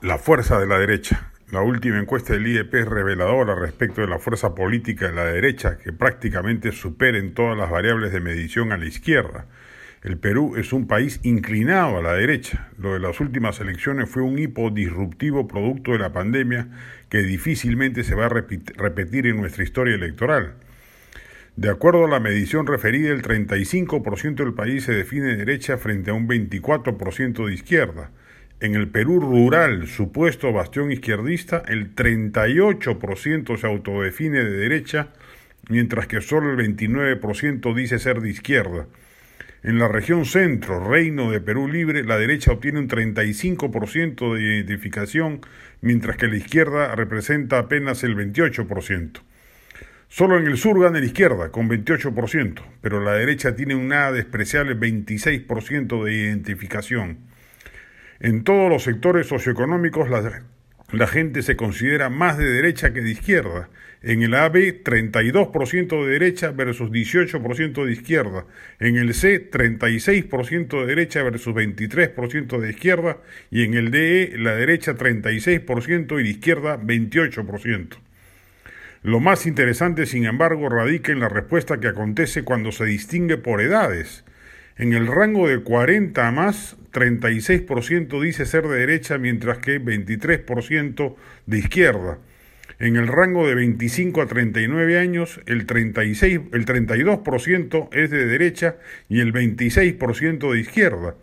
La fuerza de la derecha. La última encuesta del IDP es reveladora respecto de la fuerza política de la derecha, que prácticamente supera en todas las variables de medición a la izquierda. El Perú es un país inclinado a la derecha. Lo de las últimas elecciones fue un hipo disruptivo producto de la pandemia que difícilmente se va a repetir en nuestra historia electoral. De acuerdo a la medición referida, el 35% del país se define derecha frente a un 24% de izquierda. En el Perú rural, supuesto bastión izquierdista, el 38% se autodefine de derecha, mientras que solo el 29% dice ser de izquierda. En la región centro, Reino de Perú Libre, la derecha obtiene un 35% de identificación, mientras que la izquierda representa apenas el 28%. Solo en el sur gana la izquierda, con 28%, pero la derecha tiene un nada despreciable 26% de identificación. En todos los sectores socioeconómicos la, gente se considera más de derecha que de izquierda. En el AB 32% de derecha versus 18% de izquierda. En el C 36% de derecha versus 23% de izquierda. Y en el DE la derecha 36% y la izquierda 28%. Lo más interesante, sin embargo, radica en la respuesta que acontece cuando se distingue por edades. En el rango de 40 a más, 36% dice ser de derecha, mientras que 23% de izquierda. En el rango de 25 a 39 años, el, 36, el 32% es de derecha y el 26% de izquierda.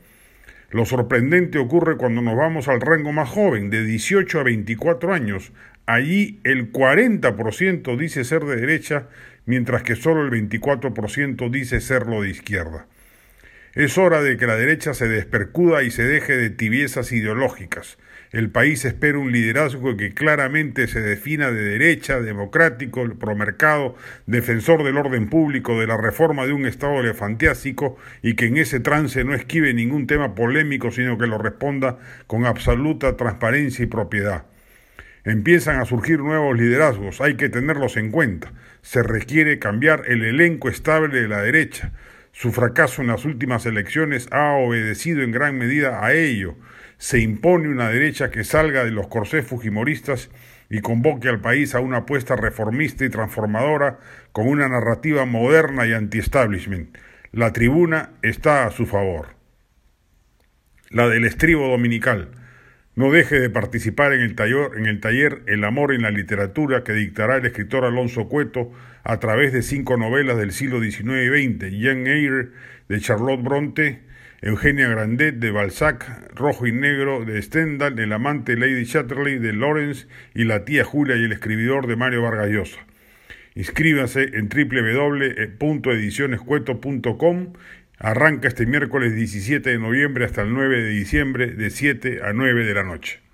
Lo sorprendente ocurre cuando nos vamos al rango más joven, de 18 a 24 años. Allí el 40% dice ser de derecha, mientras que solo el 24% dice serlo de izquierda. Es hora de que la derecha se despercuda y se deje de tibiezas ideológicas. El país espera un liderazgo que claramente se defina de derecha, democrático, promercado, defensor del orden público, de la reforma de un Estado elefantiásico y que en ese trance no esquive ningún tema polémico, sino que lo responda con absoluta transparencia y propiedad. Empiezan a surgir nuevos liderazgos, hay que tenerlos en cuenta. Se requiere cambiar el elenco estable de la derecha. Su fracaso en las últimas elecciones ha obedecido en gran medida a ello. Se impone una derecha que salga de los corsés fujimoristas y convoque al país a una apuesta reformista y transformadora con una narrativa moderna y anti-establishment. La tribuna está a su favor. La del estribo dominical. No deje de participar en el, taller, en el taller El amor en la literatura que dictará el escritor Alonso Cueto a través de cinco novelas del siglo XIX y XX, Jane Eyre de Charlotte Bronte, Eugenia Grandet de Balzac, Rojo y Negro de Stendhal, El amante Lady Chatterley de Lawrence y La tía Julia y el escribidor de Mario Vargas Llosa. Inscríbase en www.edicionescueto.com Arranca este miércoles 17 de noviembre hasta el 9 de diciembre de 7 a 9 de la noche.